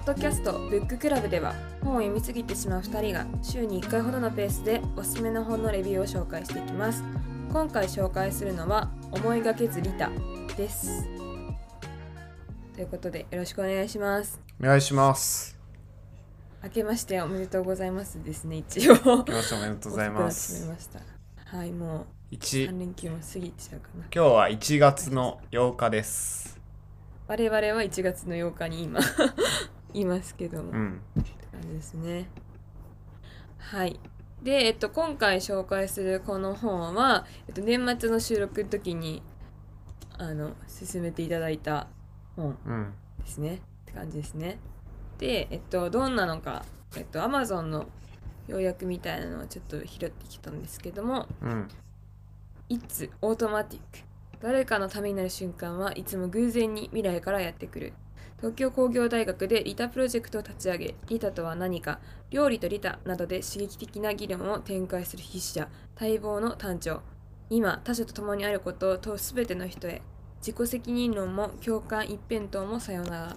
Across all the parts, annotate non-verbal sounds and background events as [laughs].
ッドキャストブッククラブでは本を読みすぎてしまう2人が週に1回ほどのペースでおすすめの本のレビューを紹介していきます今回紹介するのは思いがけずリタですということでよろしくお願いしますお願いします。明けましておめでとうございますですね一応明けましておめでとうございます。はいもう一3連休も過ぎちゃうかな今日は1月の8日です。我々は1月の8日に今いますけど。も、うん。ですね。はい。で、えっと、今回紹介するこの本は、えっと、年末の収録の時にあの進めていただいた本うん。ですね。って感じですね。でえっとどんなのかえっと Amazon の要約みたいなのをちょっと拾ってきたんですけどもうん。It's automatic 誰かのためになる瞬間はいつも偶然に未来からやってくる東京工業大学でリタプロジェクトを立ち上げリタとは何か料理とリタなどで刺激的な議論を展開する筆者待望の単調今他者と共にあることを問う全ての人へ自己責任論も共感一辺倒もさよなら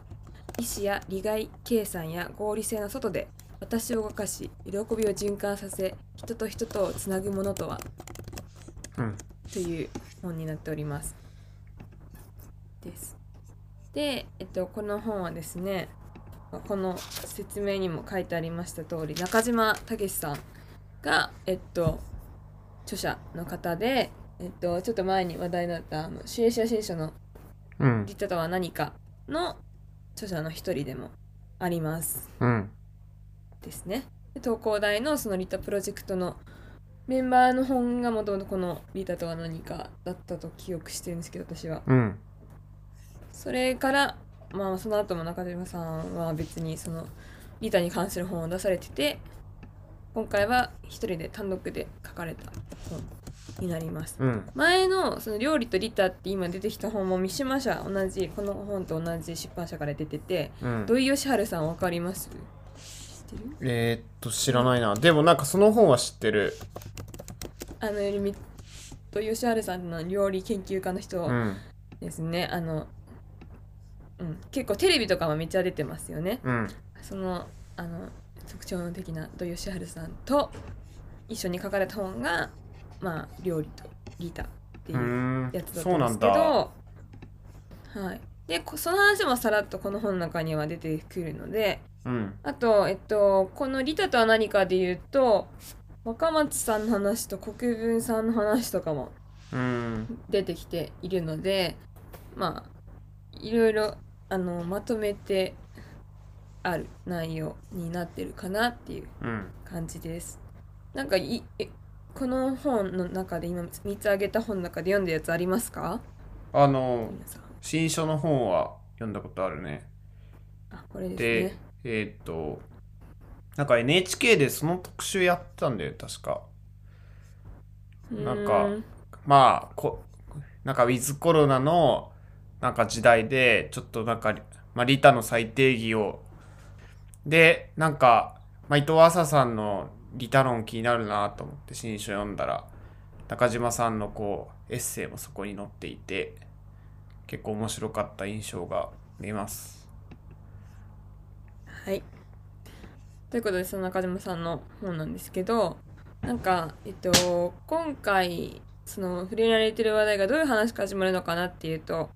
意思や利害計算や合理性の外で私を動かし喜びを循環させ人と人とをつなぐものとは？うん。という本になっております。です。で、えっと、この本はですね、まあこの説明にも書いてありました通り、中島武さんが、えっと、著者の方で、えっと、ちょっと前に話題になった、あの、シュエシア新書のうんリ。タとは何かの著者の一人でもあります。うん。ですね。で東工大のそのリタプロジェクトのメンバーの本がもともとこのリタとは何かだったと記憶してるんですけど私は。うん。それからまあその後も中島さんは別にそのリタに関する本を出されてて今回は一人で単独で書かれた本になります。うん。前のその料理とリタって今出てきた本も三島社同じこの本と同じ出版社から出ててうん。土井善晴さんわかります？知ってる？えー、っと、知らないな。でもなんかその本は知ってる。あのみと吉原さんの料理研究家の人うん。ですね、あの、うん、結構テレビとかもめっちゃ出てますよねうん。そのあの特徴的な土吉原さんと一緒に書かれた本がまあ料理とリタっていうやつだったんですけどだ。はいでこその話もさらっとこの本の中には出てくるのでうん。あと、えっと、このリタとは何かで言うと若松さんの話と国分さんの話とかもうん。出てきているのでまあいろいろあのまとめてある内容になってるかなっていううん。感じです。なんかいえこの本の中で今3つ挙げた本の中で読んだやつありますか？あの、新書の本は読んだことあるね。あこれですでね。、えー、っと、なんか NHK でその特集やったんだよ、確か。なんかまあこなんかウィズコロナのなんか時代でちょっとなんか、まあ、リタの再定義をでなんか、まあ、伊藤浅さんのリタ論気になるなと思って新書読んだら中島さんのこうエッセイもそこに載っていて結構面白かった印象が見えます。はい。ということでその中島さんの本なんですけどなんかえっと今回その触れられてる話題がどういう話から始まるのかなっていうと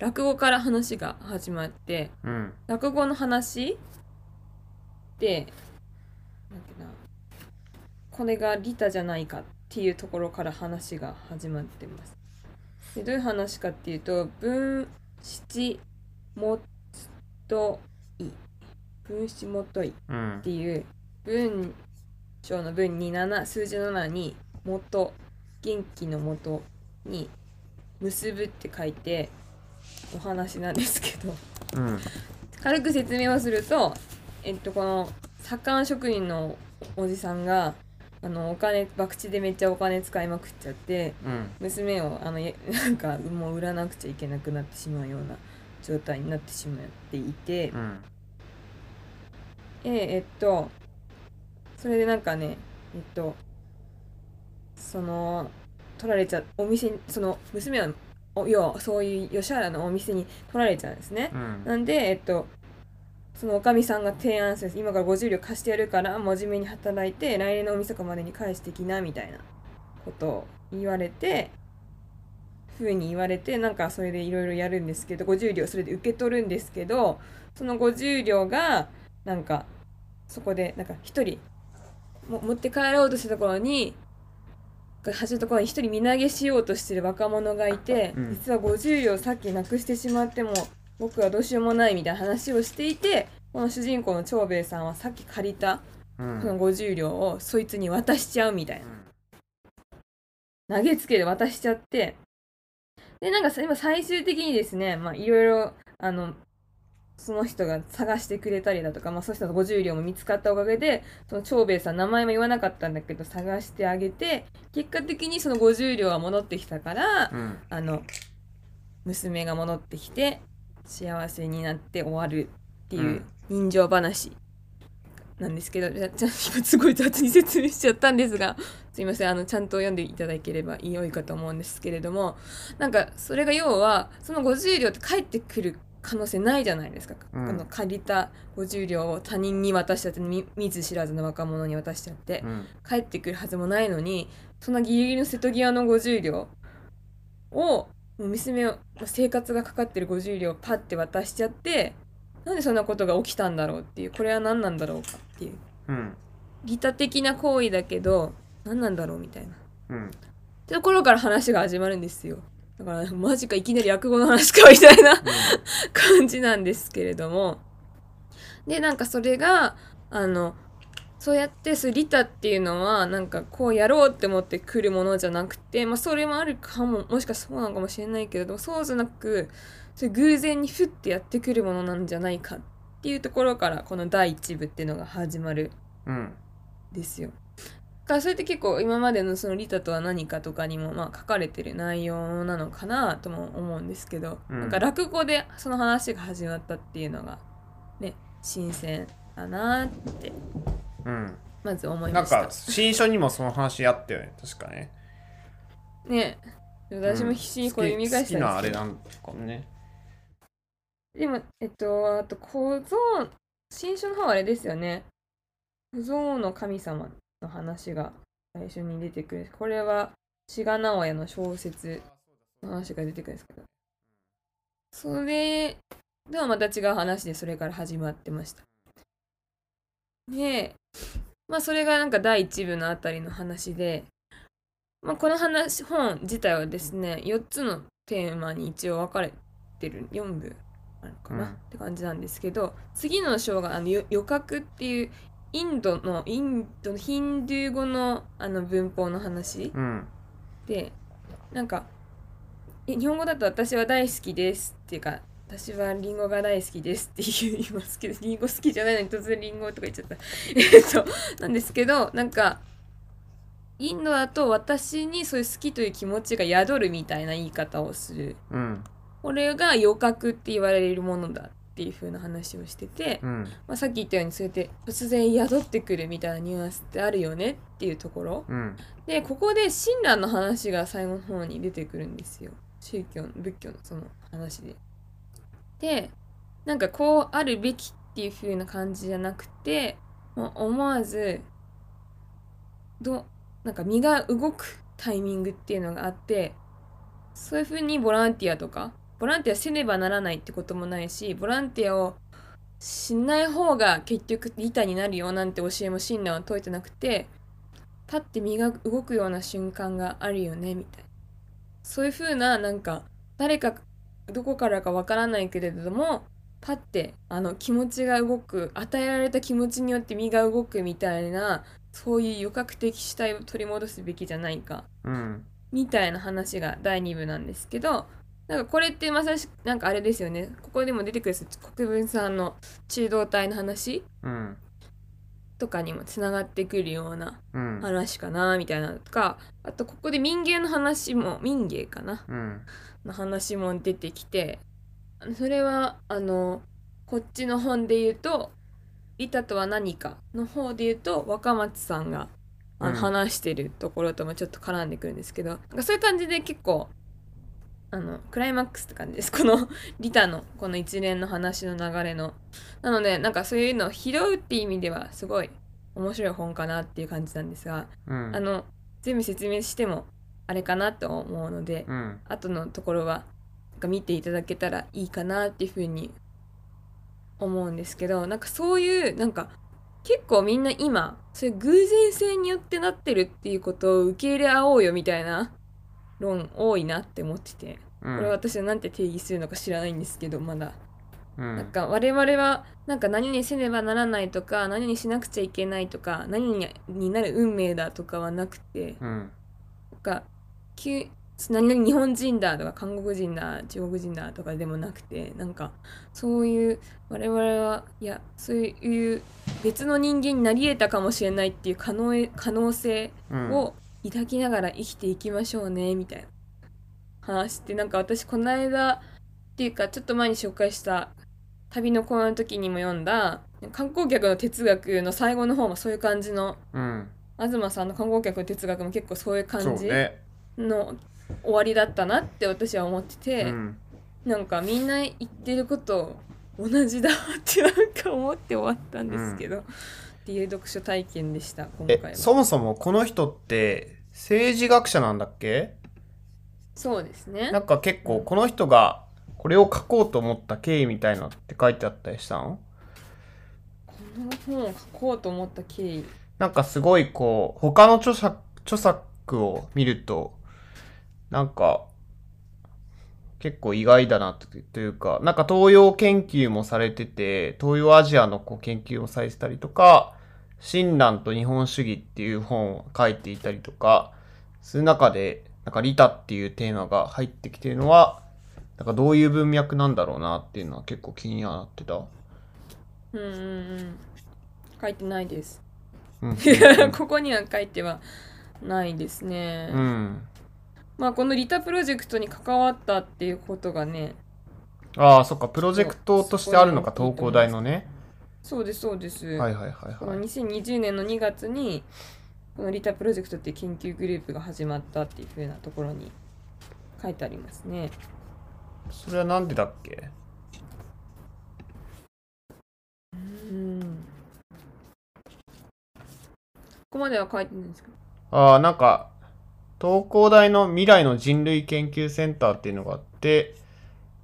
落語から話が始まってうん。落語の話でなんてなこれがリタじゃないかっていうところから話が始まってます。でどういう話かっていうと分七もとい分七もというん。っていう文章の文に7数字の7に元元気の元に結ぶって書いてお話なんですけど。うん。軽く説明をするとえっとこの左官職人のおじさんがあのお金博打でめっちゃお金使いまくっちゃってうん。娘をあのや [laughs] なんかもう売らなくちゃいけなくなってしまうような状態になってしまっていて、うん。ええっとそれでなんかねえっとその取られちゃお店にその娘はお要はそういう吉原のお店に取られちゃうんですね。うんなんでえっとそのおかみさんが提案する今から50両貸してやるから真面目に働いて来年の大晦日までに返してきなみたいなことを言われてふうに言われてなんかそれでいろいろやるんですけど50両それで受け取るんですけどその50両がなんかそこでなんか一人も持って帰ろうとしたところに走るところに一人身投げしようとしてる若者がいて、うん。実は50両さっきなくしてしまっても僕はどうしようもないみたいな話をしていてこの主人公の長兵衛さんはさっき借りたうん。その50両をそいつに渡しちゃうみたいな。投げつけで渡しちゃって。でなんかさ今最終的にですねまあいろいろあのその人が探してくれたりだとか、まあ、その人の50両も見つかったおかげでその長兵衛さん名前も言わなかったんだけど探してあげて結果的にその50両が戻ってきたからうん。あの娘が戻ってきて幸せになって終わるっていう人情話なんですけど、じゃじゃ今すごい雑に説明しちゃったんですがすいませんあのちゃんと読んでいただければ良いかと思うんですけれどもなんかそれが要はその50両って返ってくる可能性ないじゃないですか、うん。この借りた50両を他人に渡しちゃって見見ず知らずの若者に渡しちゃって、うん。帰ってくるはずもないのにそんなギリギリの瀬戸際の50両をもう娘を生活がかかってる50両をパッて渡しちゃってなんでそんなことが起きたんだろうっていうこれは何なんだろうかっていう。うん。利他的な行為だけど何なんだろうみたいな。っうん。てところから話が始まるんですよだからマジかいきなり落語の話かみたいな感じなんですけれども。でなんかそれがあのそうやってそういう利他っていうのはなんかこうやろうって思ってくるものじゃなくて、まあ、それもあるかももしかしたらそうなのかもしれないけれどもそうじゃなくそれ偶然にふってやってくるものなんじゃないかっていうところからこの第一部っていうのが始まるうんんですよ。だからそれって結構今までのその利他とは何かとかにもまあ書かれてる内容なのかなとも思うんですけど、うん。なんか落語でその話が始まったっていうのがね新鮮だなってうん。まず思いなんました。か。新書にもその話あったよね確かね。ね。私も必死にこれ読み返したん好きなあですけど、れなんかもね。でもえっとあと小僧新書の方はあれですよね。小僧の神様の話が最初に出てくる。これは志賀直哉の小説の話が出てくるんですけど。それではまた違う話でそれから始まってました。でまあそれがなんか第一部のあたりの話で、まあ、この話本自体はですね4つのテーマに一応分かれてる4部あるかな、うん。って感じなんですけど次の章があのよ余覚っていうインドのインドのヒンドゥー語のあの文法の話うん。でなんかえ日本語だと私は大好きですっていうか私はリンゴが大好きですって言いますけど [laughs] リンゴ好きじゃないのに突然リンゴとか言っちゃった。[laughs] えっとなんですけどなんかインドだと私にそういう好きという気持ちが宿るみたいな言い方をする。うん。これが余覚って言われるものだっていう風な話をしてて、うん。まあ、さっき言ったようにそうやって突然宿ってくるみたいなニュアンスってあるよねっていうところ。うん。でここで親鸞の話が最後の方に出てくるんですよ。宗教の仏教のその話で。でなんかこうあるべきっていう風な感じじゃなくてもう思わずどなんか身が動くタイミングっていうのがあってそういう風にボランティアとかボランティアせねばならないってこともないしボランティアをしない方が結局利他になるよなんて教えも親鸞は説いてなくてパッて身が動くような瞬間があるよねみたいな。そういう風ななんか誰かどこからかわからないけれどもパッてあの気持ちが動く与えられた気持ちによって身が動くみたいなそういう余格的主体を取り戻すべきじゃないかうん。みたいな話が第2部なんですけどなんかこれってまさしくなんかあれですよね。ここでも出てくる国分さんの中道体の話？うんとかにもつながってくるようなうん。話かなみたいなのとかあとここで民芸の話も民芸かな？うん。の話も出てきてそれはあのこっちの本で言うと「利他とは何か」の方で言うと若松さんがあのうん。話してるところともちょっと絡んでくるんですけど、なんかそういう感じで結構あのクライマックスって感じです。[laughs] このリタのこの一連の話の流れの。なのでなんかそういうのを拾うっていう意味ではすごい面白い本かなっていう感じなんですが、うん。あの全部説明してもあれかなと思うので、うん。後のところはなんか見ていただけたらいいかなっていうふうに思うんですけどなんかそういうなんか結構みんな今そういう偶然性によってなってるっていうことを受け入れ合おうよみたいな論多いなって思っててうん。これは私は何て定義するのか知らないんですけどまだ。うん。なんか我々はなんか何にせねばならないとか何にしなくちゃいけないとか何にになる運命だとかはなくてうん。なんか急何々日本人だとか韓国人だ中国人だとかでもなくてなんかそういう我々はいやそういう別の人間になり得たかもしれないっていう可能可能性うん。を抱きながら生きていきましょうねみたいな話ってなんか私この間っていうかちょっと前に紹介した旅の講演の時にも読んだ観光客の哲学の最後の方もそういう感じのうん。東さんの観光客の哲学も結構そういう感じね。の終わりだったなって私は思ってて、うん。なんかみんな言ってること同じだってなんか思って終わったんですけど、っていう読書体験でした今回は。えそもそもこの人って政治学者なんだっけ？そうですね。なんか結構この人がこれを書こうと思った経緯みたいなのって書いてあったりしたの？この本を書こうと思った経緯。なんかすごいこう他の著作著作を見るとなんか結構意外だなとというかなんか東洋研究もされてて東洋アジアのこう研究もされてたりとか「親鸞と日本主義」っていう本を書いていたりとかする中でなんか利他っていうテーマが入ってきてるのはなんかどういう文脈なんだろうなっていうのは結構気にはなってた。うんうんうん。書いてないです。うん。[laughs] ここには書いてはないですね、うんまあこのリタプロジェクトに関わったっていうことがねああ、そっか、プロジェクトとしてあるのか、東工大のね。そうですそうです、はいはいはいこのはい。2020年の2月にこのリタプロジェクトっていう研究グループが始まったっていう風なところに書いてありますね。それはなんでだっけ？うん。ここまでは書いてないんですけど。ああ、なんか、東工大の未来の人類研究センターっていうのがあって、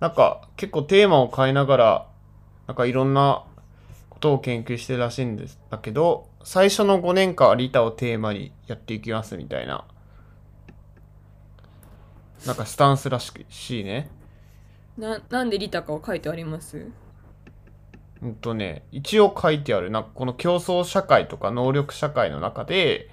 なんか結構テーマを変えながら、なんかいろんなことを研究してるらしいんですだけど、最初の5年間はリタをテーマにやっていきますみたいな、なんかスタンスらしいね。ななんでリタかは書いてあります？うんとね、一応書いてある。なんかこの競争社会とか能力社会の中で、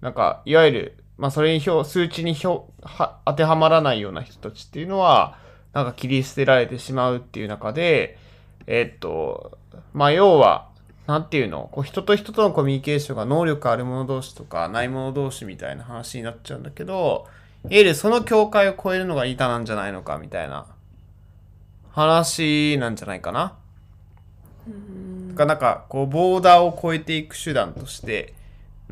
なんかいわゆる、まあそれに表数値に表は当てはまらないような人たちっていうのは、なんか切り捨てられてしまうっていう中で、えーっと、まあ要は、なんていうの、こう人と人とのコミュニケーションが能力ある者同士とかない者同士みたいな話になっちゃうんだけど、いわゆるその境界を超えるのが板なんじゃないのかみたいな話なんじゃないかな。うんがなんかこうボーダーを越えていく手段として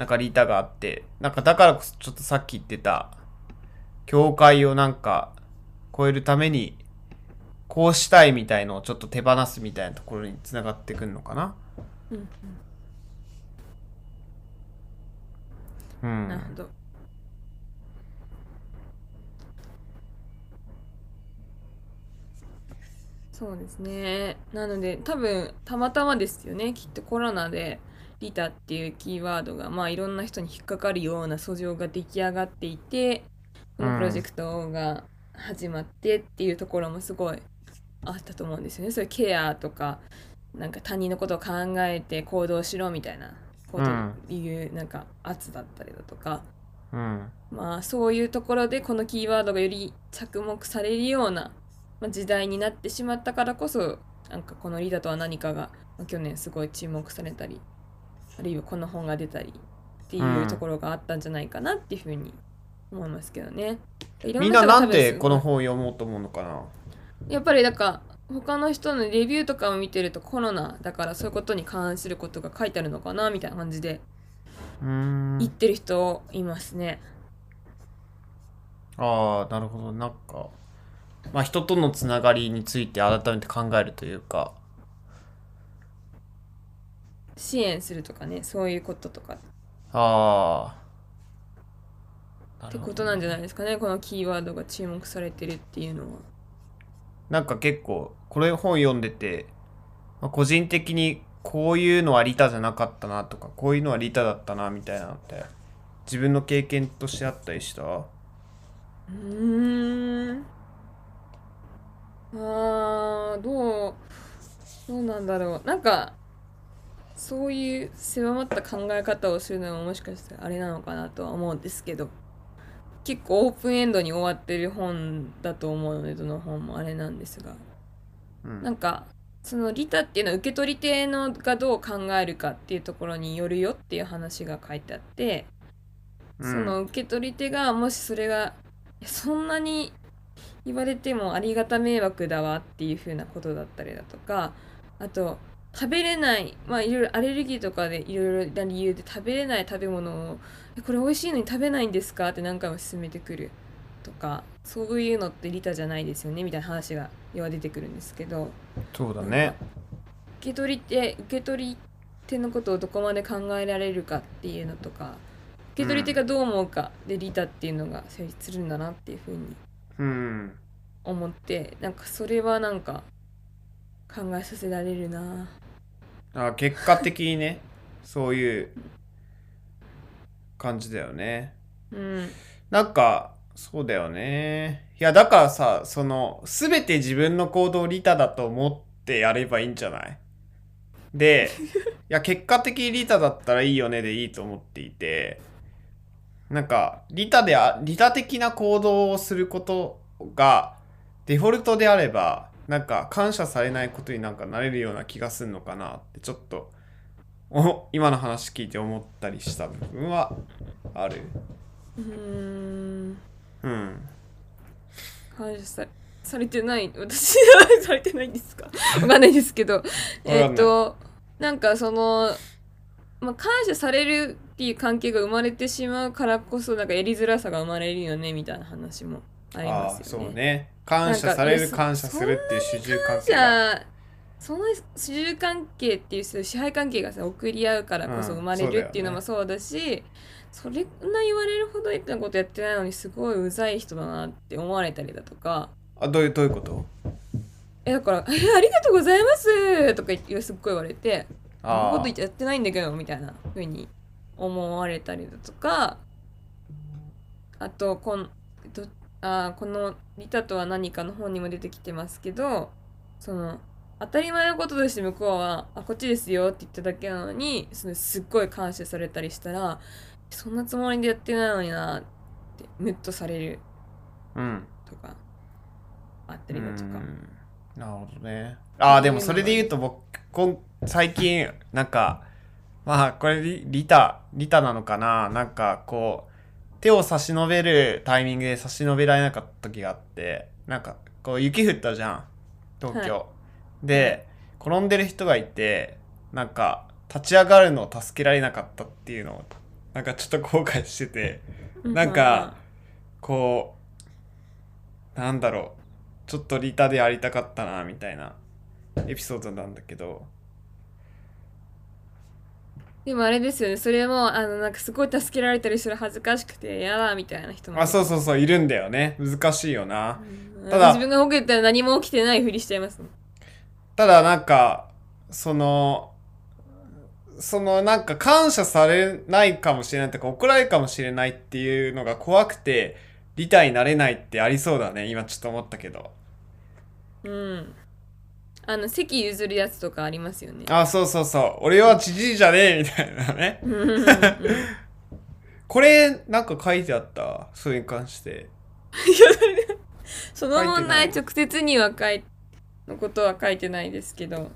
なんかリタがあってなんかだからこそちょっとさっき言ってた境界をなんか越えるためにこうしたいみたいのをちょっと手放すみたいなところにつながってくるのかな？うん。うん。なるほど。そうですね。なので多分たまたまですよね。きっとコロナでリタっていうキーワードがまあいろんな人に引っかかるような訴状が出来上がっていてこのプロジェクトが始まってっていうところもすごいあったと思うんですよね。そういうケアとかなんか他人のことを考えて行動しろみたいなことを言うなんか圧だったりだとか、うん。まあそういうところでこのキーワードがより着目されるような、まあ、時代になってしまったからこそなんかこのリーダとは何かが、まあ去年すごい注目されたりあるいはこの本が出たりっていうところがあったんじゃないかなっていうふうに思いますけどね。いろみんななんでこの本を読もうと思うのかな？やっぱりだから他の人のレビューとかを見てるとコロナだからそういうことに関することが書いてあるのかなみたいな感じで言ってる人いますね。ああなるほど。なんかまあ、人とのつながりについて改めて考えるというか支援するとかねそういうこととか。ああってことなんじゃないですかねこのキーワードが注目されてるっていうのは。なんか結構これ本読んでて、まあ、個人的にこういうのはリタじゃなかったなとかこういうのはリタだったなみたいなのって自分の経験としてあったりした？うーん。あーどうどうなんだろう。なんかそういう狭まった考え方をするのももしかしたらあれなのかなとは思うんですけど結構オープンエンドに終わってる本だと思うのでどの本もあれなんですが。うん。なんかその利他っていうのは受け取り手のがどう考えるかっていうところによるよっていう話が書いてあって、うん。その受け取り手がもしそれがそんなに言われてもありがた迷惑だわっていう風なことだったりだとかあと食べれないまあいろいろアレルギーとかでいろいろな理由で食べれない食べ物を「えこれ美味しいのに食べないんですか?」って何回も勧めてくる。とかそういうのって利他じゃないですよね？みたいな話が要は出てくるんですけど。そうだね。受け取り手受け取り手のことをどこまで考えられるかっていうのとか受け取り手がどう思うか？で利他っていうのが成立するんだなっていうふうにうん。思ってなんかそれはなんか考えさせられるなあ結果的にねそういう感じだよね。うん。なんかそうだよね。いやだからさその全て自分の行動を利他だと思ってやればいいんじゃない？で [laughs] いや結果的に利他だったらいいよねでいいと思っていて。なんか利他であ利他的な行動をすることがデフォルトであればなんか感謝されないことになんかなれるような気がするのかなってちょっとお今の話聞いて思ったりした部分はある。うーん。うん感謝さされてない。私はされてないんですか？[laughs] わかんないですけど。えっ、となんかその、まあ、感謝されるっていう関係が生まれてしまうからこそなんかやりづらさが生まれるよねみたいな話もありまああすよね。そうね。感謝される感謝するっていう主従関じ係が。その主従関係っていう支配関係がさ送り合うからこそうん生まれるっていうのもそうだし、それんな言われるほどなことやってないのにすごいうざい人だなって思われたりだとか。あどういうどういうこと？えだから「[laughs] えありがとうございます」とかすっごい言われて「そんなあことやってないんだけど」みたいな風に思われたりだとか。あとこんどあこの「リタとは何か」の本にも出てきてますけどその当たり前のこととして向こうは「あこっちですよ」って言っただけなのにそのすっごい感謝されたりしたら「そんなつもりでやってないのにな」ってムッとされる。うん。とかあったりだとか。うん。なるほどね。ああでもそれで言うと僕こん最近なんかまあこれリリタリタなのかな。なんかこう手を差し伸べるタイミングで差し伸べられなかった時があってなんかこう雪降ったじゃん東京、はで転んでる人がいてなんか立ち上がるのを助けられなかったっていうのをなんかちょっと後悔しててなんかこうなんだろうちょっとリタでやりたかったなみたいなエピソードなんだけどでもあれですよね。それもあのなんかすごい助けられたりする恥ずかしくてやだみたいな人も。あそうそうそういるんだよね。難しいよな。うん。ただ自分がほけたら何も起きてないふりしちゃいますただなんかそのそのなんか感謝されないかもしれないとか怒られるかもしれないっていうのが怖くてリタになれないってありそうだね今ちょっと思ったけど。うんあの席譲るやつとかありますよね。あそうそうそう。俺は知事じゃねえみたいなね。これなんか書いてあった？それに関して。[laughs] その問題直接には書いのことは書いてないですけど。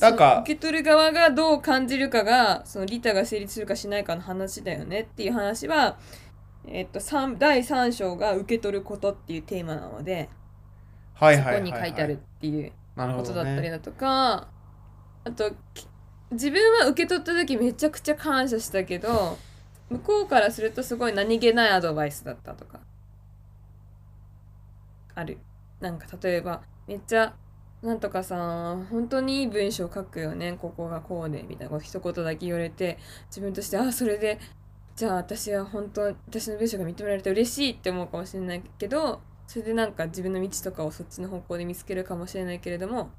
なんか受け取る側がどう感じるかがその利他が成立するかしないかの話だよねっていう話は、えっと、三第3章が受け取ることっていうテーマなので、はいはいはい、そこに書いてあるっていうことだったりねだとか、あとき自分は受け取った時めちゃくちゃ感謝したけど向こうからするとすごい何気ないアドバイスだったとか。ある。なんか例えばめっちゃなんとかさ本当にいい文章書くよね。ここがこうでみたいな一言だけ言われて自分としてあそれでじゃあ私は本当私の文章が認められて嬉しいって思うかもしれないけどそれでなんか自分の道とかをそっちの方向で見つけるかもしれないけれども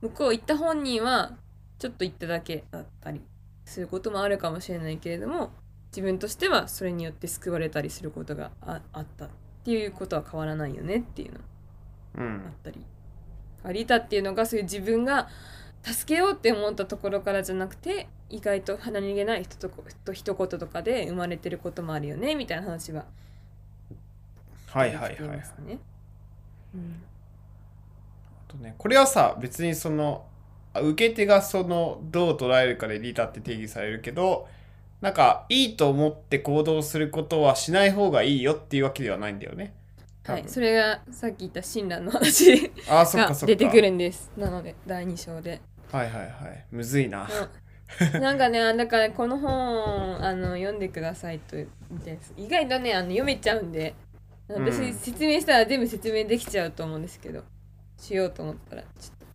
向こう行った本人はちょっと行っただけだったりすることもあるかもしれないけれども自分としてはそれによって救われたりすることがああったっていうことは変わらないよねっていうのあうん。ったり。リタっていうのがそういう自分が助けようって思ったところからじゃなくて意外と鼻にげない人とこと一言とかで生まれてることもあるよねみたいな話ははいはいはいますね。うんあとねこれはさ別にそのあ受け手がそのどう捉えるかでリタって定義されるけどなんかいいと思って行動することはしない方がいいよっていうわけではないんだよね。はい、それがさっき言った親鸞の話あーそっがかそっか。出てくるんです。なので第2章で。はいはいはい。むずいな。うんなんかねだからこの本あの読んでくださいと言って意外とねあの読めちゃうんで私、うん。説明したら全部説明できちゃうと思うんですけど。しようと思ったらちょっと。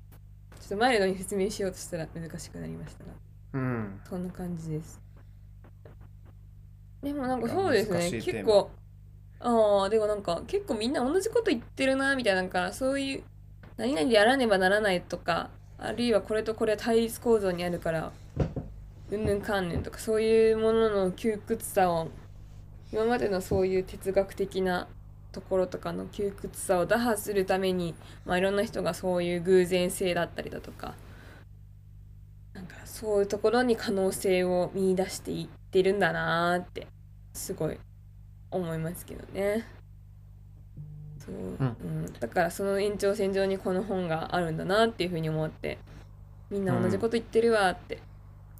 ちょっと前のに説明しようとしたら難しくなりましたが。うん。そんな感じです。でもなんかそうですね。結構ああでもなんか結構みんな同じこと言ってるなみたいなだからそういう何々でやらねばならないとかあるいはこれとこれは対立構造にあるからうんぬんかんぬんとかそういうものの窮屈さを今までのそういう哲学的なところとかの窮屈さを打破するために、まあ、いろんな人がそういう偶然性だったりだとかなんかそういうところに可能性を見出していってるんだなーってすごい思いますけどね。そううんだからその延長線上にこの本があるんだなっていうふうに思ってみんな同じこと言ってるわって。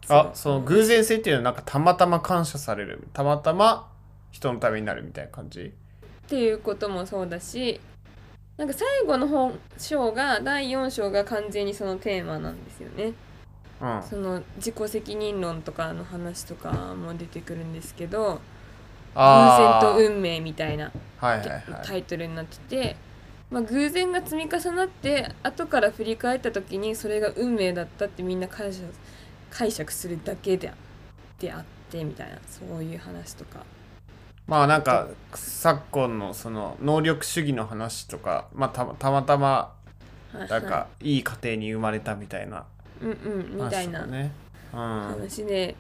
あ、その偶然性っていうのはなんかたまたま感謝される。たまたま人のためになるみたいな感じ？っていうこともそうだしなんか最後の本章が第4章が完全にそのテーマなんですよね。うん。その自己責任論とかの話とかも出てくるんですけど偶然と運命みたいなはいはいはい。タイトルになってて、まあ、偶然が積み重なって後から振り返った時にそれが運命だったってみんな解釈解釈するだけでであってみたいなそういう話とか。まあなんか昨今のその能力主義の話とか、まあたたまたまはいなんかいい家庭に生まれたみたいなうんうんみたいな話で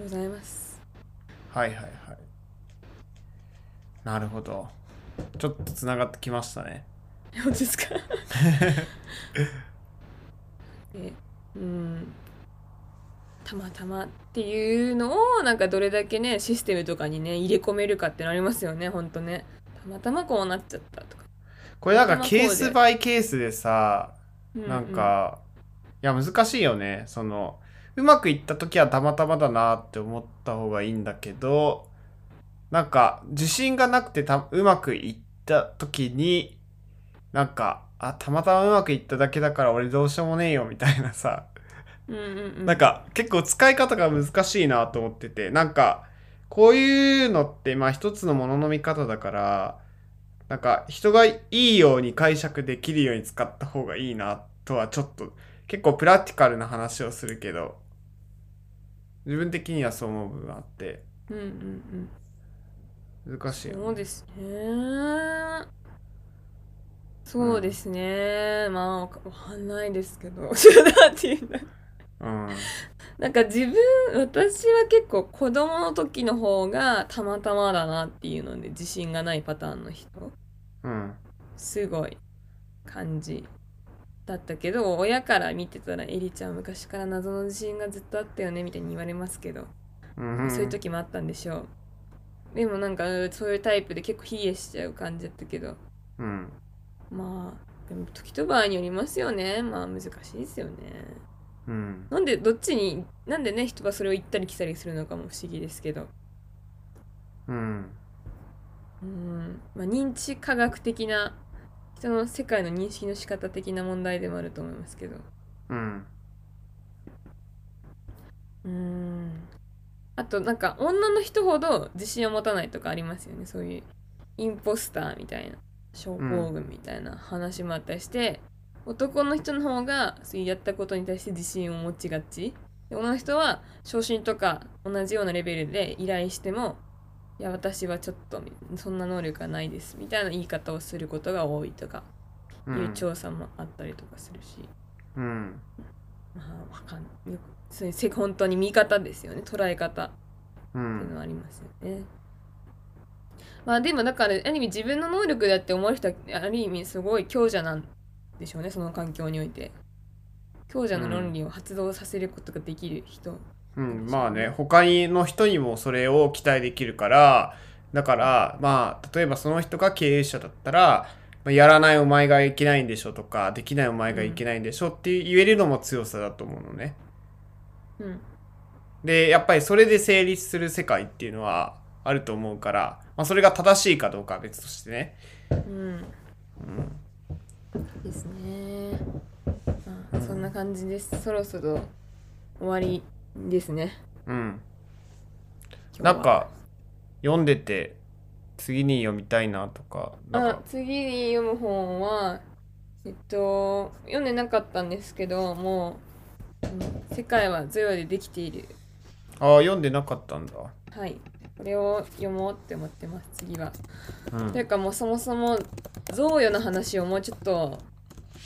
ございます。はいはい。なるほど。ちょっとつながってきましたね。本当ですか？[laughs] でうんたまたまっていうのをなんかどれだけねシステムとかにね入れ込めるかってなりますよね本当ね。たまたまこうなっちゃったとか、これなんかケースバイケースでさ、ううなんか、いや難しいよね。その、うまくいった時はたまたまだなって思った方がいいんだけど、なんか自信がなくてたうまくいった時に、なんか、あ、たまたまうまくいっただけだから俺どうしようもねえよみたいなさ、うんうんうん。なんか結構使い方が難しいなと思ってて、なんかこういうのってまあ一つのものの見方だから、なんか人がいいように解釈できるように使った方がいいなとはちょっと結構プラティカルな話をするけど、自分的にはそう思う部分があって。うんうんうん。難しいよね、そうですね。そうですね、まあわかんないですけど。[laughs] なんか自分私は結構子供の時の方がたまたまだなっていうので自信がないパターンの人うん。すごい感じだったけど親から見てたらエリちゃん昔から謎の自信がずっとあったよねみたいに言われますけど、うん。そういう時もあったんでしょうでもなんかそういうタイプで結構冷えしちゃう感じだったけどうん。まあでも時と場合によりますよねまあ難しいですよねうん。なんでどっちになんでね人がそれを言ったり来たりするのかも不思議ですけどうん。うんまあ認知科学的な人の世界の認識の仕方的な問題でもあると思いますけどうん。うんあとなんか女の人ほど自信を持たないとかありますよねそういうインポスターみたいな症候群みたいな話もあったりして、男の人の方がそうやったことに対して自信を持ちがち。で女の人は昇進とか同じようなレベルで依頼してもいや私はちょっとそんな能力がないですみたいな言い方をすることが多いとかういうん調査もあったりとかするし、うん。まあわかんないよくそういうせ本当に見方ですよね。捉え方。うっていうんのはありますよね。まあでもだからある意味自分の能力だって思う人はある意味すごい強者なんでしょうねその環境において。強者の論理を発動させることができる人。うん、まあね他の人にもそれを期待できるからだからまあ例えばその人が経営者だったらまあやらないお前がいけないんでしょとかできないお前がいけないんでしょって言えるのも強さだと思うのね。うんでやっぱりそれで成立する世界っていうのはあると思うから、まあ、それが正しいかどうかは別としてね。うんですね。まあ、そんな感じです。そろそろ終わりですね。うん、なんか読んでて次に読みたいなとかあか次に読む本はえっと読んでなかったんですけどもう、うん世界はゾヨでできているああ読んでなかったんだ。はいこれを読もうって思ってます次は、うん。というかもうそもそも贈与の話をもうちょっと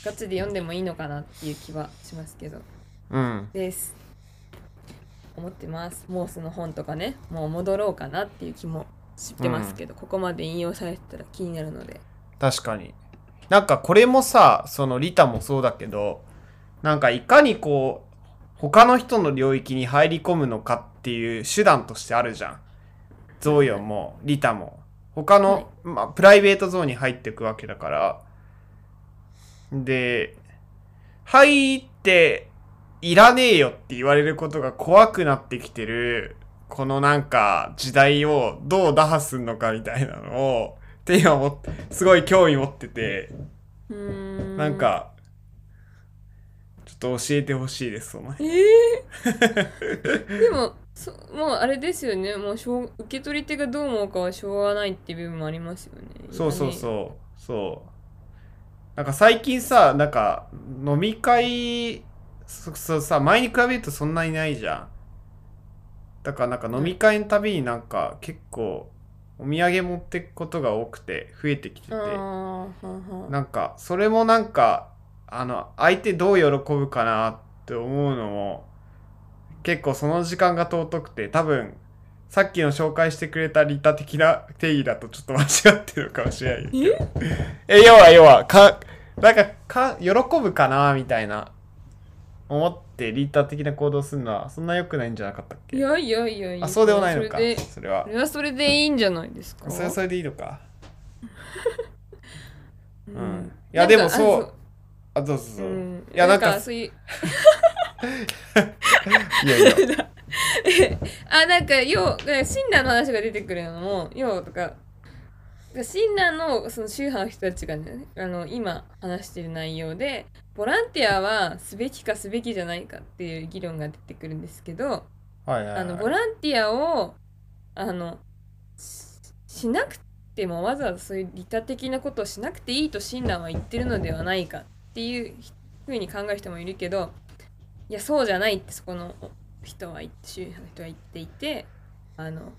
ガチで読んでもいいのかなっていう気はしますけど。うん。です。思ってます。モースの本とかねもう戻ろうかなっていう気も知ってますけど、ここまで引用されてたら気になるので。確かに。なんかこれもさそのリタもそうだけどなんかいかにこう他の人の領域に入り込むのかっていう手段としてあるじゃんゾーヨンもリタも。他の、はい。まあ、プライベートゾーンに入っていくわけだから。で入っていらねえよって言われることが怖くなってきてるこのなんか時代をどう打破するのかみたいなのを [laughs] って今もすごい興味持ってて。ん。なんかちょっと教えてほしいですそのえー、[laughs] でもそもうあれですよね。もうしょう受け取り手がどう思うかはしょうがないっていう部分もありますよね。そうそううそう。そう。なんか最近さなんか飲み会そそうさ前に比べるとそんなにないじゃん。だからなんか飲み会のたびになんか結構お土産持ってくことが多くて増えてきてて。なんかそれもなんかあの相手どう喜ぶかなって思うのも結構その時間が尊くて多分さっきの紹介してくれた利他的な定義だとちょっと間違ってるかもしれないけど。え？要は要はかなんかか喜ぶかなみたいな思って利他的な行動するのはそんな良くないんじゃなかったっけ？いやいやいやいや。あそうでもないのかそれは。それはそれでいいんじゃないですか？それはそれでいいのか？う [laughs] うん。いやでもそう。あどう。ぞどうぞ、うん、いやなんかそういう [laughs] いやいや。[laughs] あなんか要親鸞の話が出てくるのも要とか親鸞のその宗派の人たちがねあの今話してる内容でボランティアはすべきかすべきじゃないかっていう議論が出てくるんですけどはいはい、はい、あのボランティアをあのししなくてもわざわざそういう利他的なことをしなくていいと親鸞は言ってるのではないかっていうふうに考える人もいるけどいやそうじゃないってそこの人は言って宗派の人は言っていてあの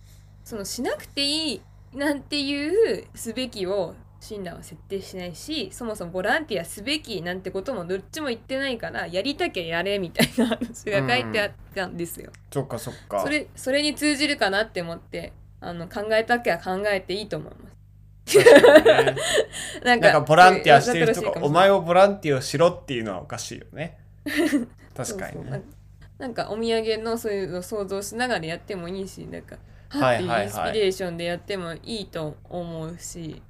そのしなくていいなんていうすべきを親鸞は設定しないしそもそもボランティアすべきなんてこともどっちも言ってないからやりたきゃやれみたいな話が書いてあったんですよ。そっかそっかそれそれに通じるかなって思ってあの考えたきゃ考えていいと思います。ね [laughs] なんかボランティアしてる人がお前をボランティアをしろっていうのはおかしいよね [laughs] 確かにね。なんかお土産のそういうのを想像しながらやってもいいしなんかははいインスピレーションでやってもいいと思うし、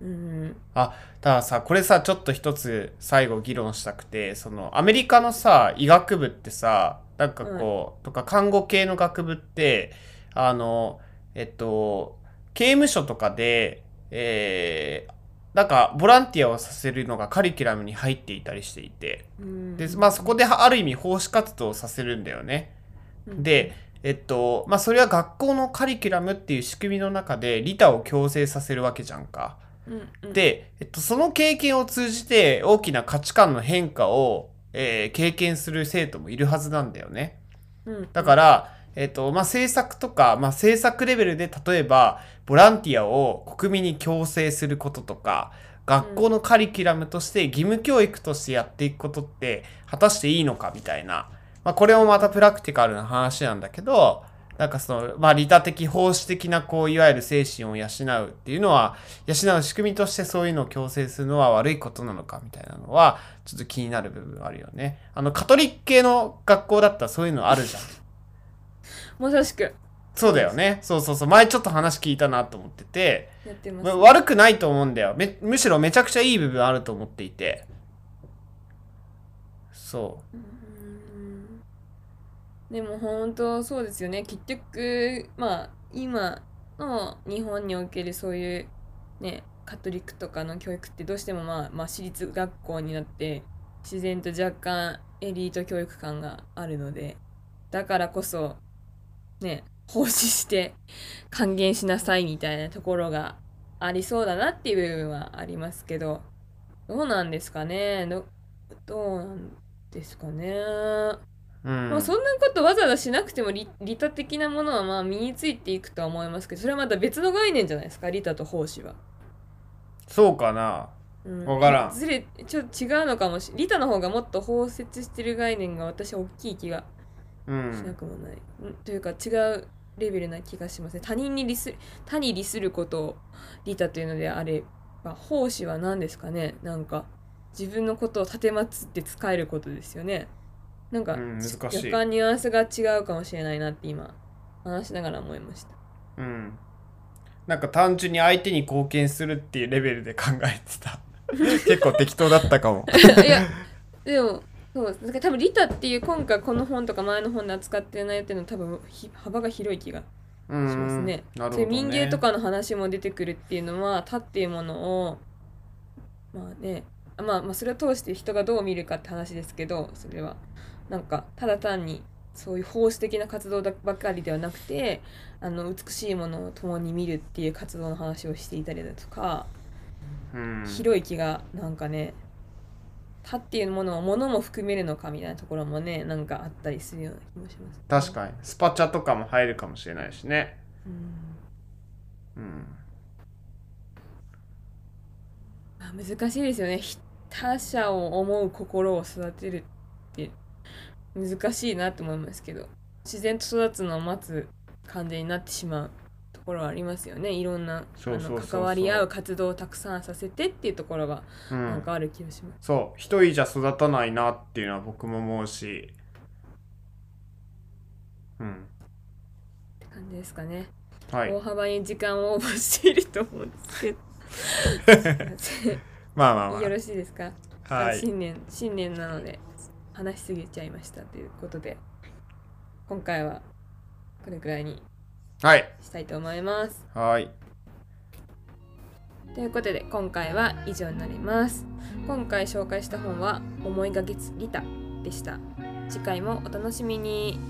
うん。たださこれさちょっと一つ最後議論したくてそのアメリカのさ医学部ってさなんかこう、とか看護系の学部ってあのえっと刑務所とかでえーなんかボランティアをさせるのがカリキュラムに入っていたりしていてうんでまあそこである意味奉仕活動をさせるんだよね。で、えっと、まあ、それは学校のカリキュラムっていう仕組みの中で、利他を強制させるわけじゃんか。で、えっと、その経験を通じて大きな価値観の変化を、えー経験する生徒もいるはずなんだよね。うん、だから、えっと、まあ、政策とか、まあ、政策レベルで例えば、ボランティアを国民に強制することとか、学校のカリキュラムとして義務教育としてやっていくことって果たしていいのかみたいな。まあ、これもまたプラクティカルな話なんだけど、なんかその、まあ、利他的、奉仕的な、こう、いわゆる精神を養うっていうのは、養う仕組みとしてそういうのを強制するのは悪いことなのかみたいなのは、ちょっと気になる部分あるよね。あの、カトリック系の学校だったらそういうのあるじゃん。まさしくそうだよね。そうそうそう。前ちょっと話聞いたなと思ってて、やってます、ま悪くないと思うんだよめ。むしろめちゃくちゃいい部分あると思っていて。そうんでも本当そうですよね結局まあ今の日本におけるそういうねカトリックとかの教育ってどうしてもまあ、まあ、私立学校になって自然と若干エリート教育感があるのでだからこそね奉仕して還元しなさいみたいなところがありそうだなっていう部分はありますけどどうなんですかね？どどうなんですかね？う。うん。まあ、そんなことわざわざしなくても利利他的なものはまあ身についていくとは思いますけどそれはまた別の概念じゃないですか？利他と奉仕は。そうかな？うんわからんずれちょっと違うのかもし利他の方がもっと包摂してる概念が私は大きい気がう。しなんくもない、うんというか違うレベルな気がしますね他人に利す他に利することを利他というのであれば奉仕は何ですかねなんか自分のことを立てまつって使えることですよねなんか、うん難しい若干ニュアンスが違うかもしれないなって今話しながら思いましたうん。なんか単純に相手に貢献するっていうレベルで考えてた。[laughs] 結構適当だったかも。いやでもそうだから多分利他っていう今回この本とか前の本で扱ってる内容っていうのは多分ひ幅が広い気がうん。しますね。ね。民芸とかの話も出てくるっていうのは他っていうものをまあねあまあまあそれを通して人がどう見るかって話ですけどそれはなんかただ単にそういう奉仕的な活動だばかりではなくてあの美しいものを共に見るっていう活動の話をしていたりだとか、うん。広い気がなんかね他っていうものを物も含めるのかみたいなところもねなんかあったりするような気もします、確かに。スパチャとかも入るかもしれないしね。うんうん。まあ、難しいですよねひ他者を思う心を育てるって難しいなって思いますけど自然と育つのを待つ感じになってしまうところはありますよねいろんな関わり合う活動をたくさんさせてっていうところがうん。なんかある気がします、そう。一人じゃ育たないなっていうのは僕も思うし。うん。って感じですかね、はい大。幅に時間をオーバーしていると思うんですけど [laughs] まあまあまよろしいですか、あ。はい。新年新年なので話しすぎちゃいましたということで今回はこれくらいにはい。したいと思いますはい。ということで今回は以上になります今回紹介した本は思いがけつリタでした次回もお楽しみに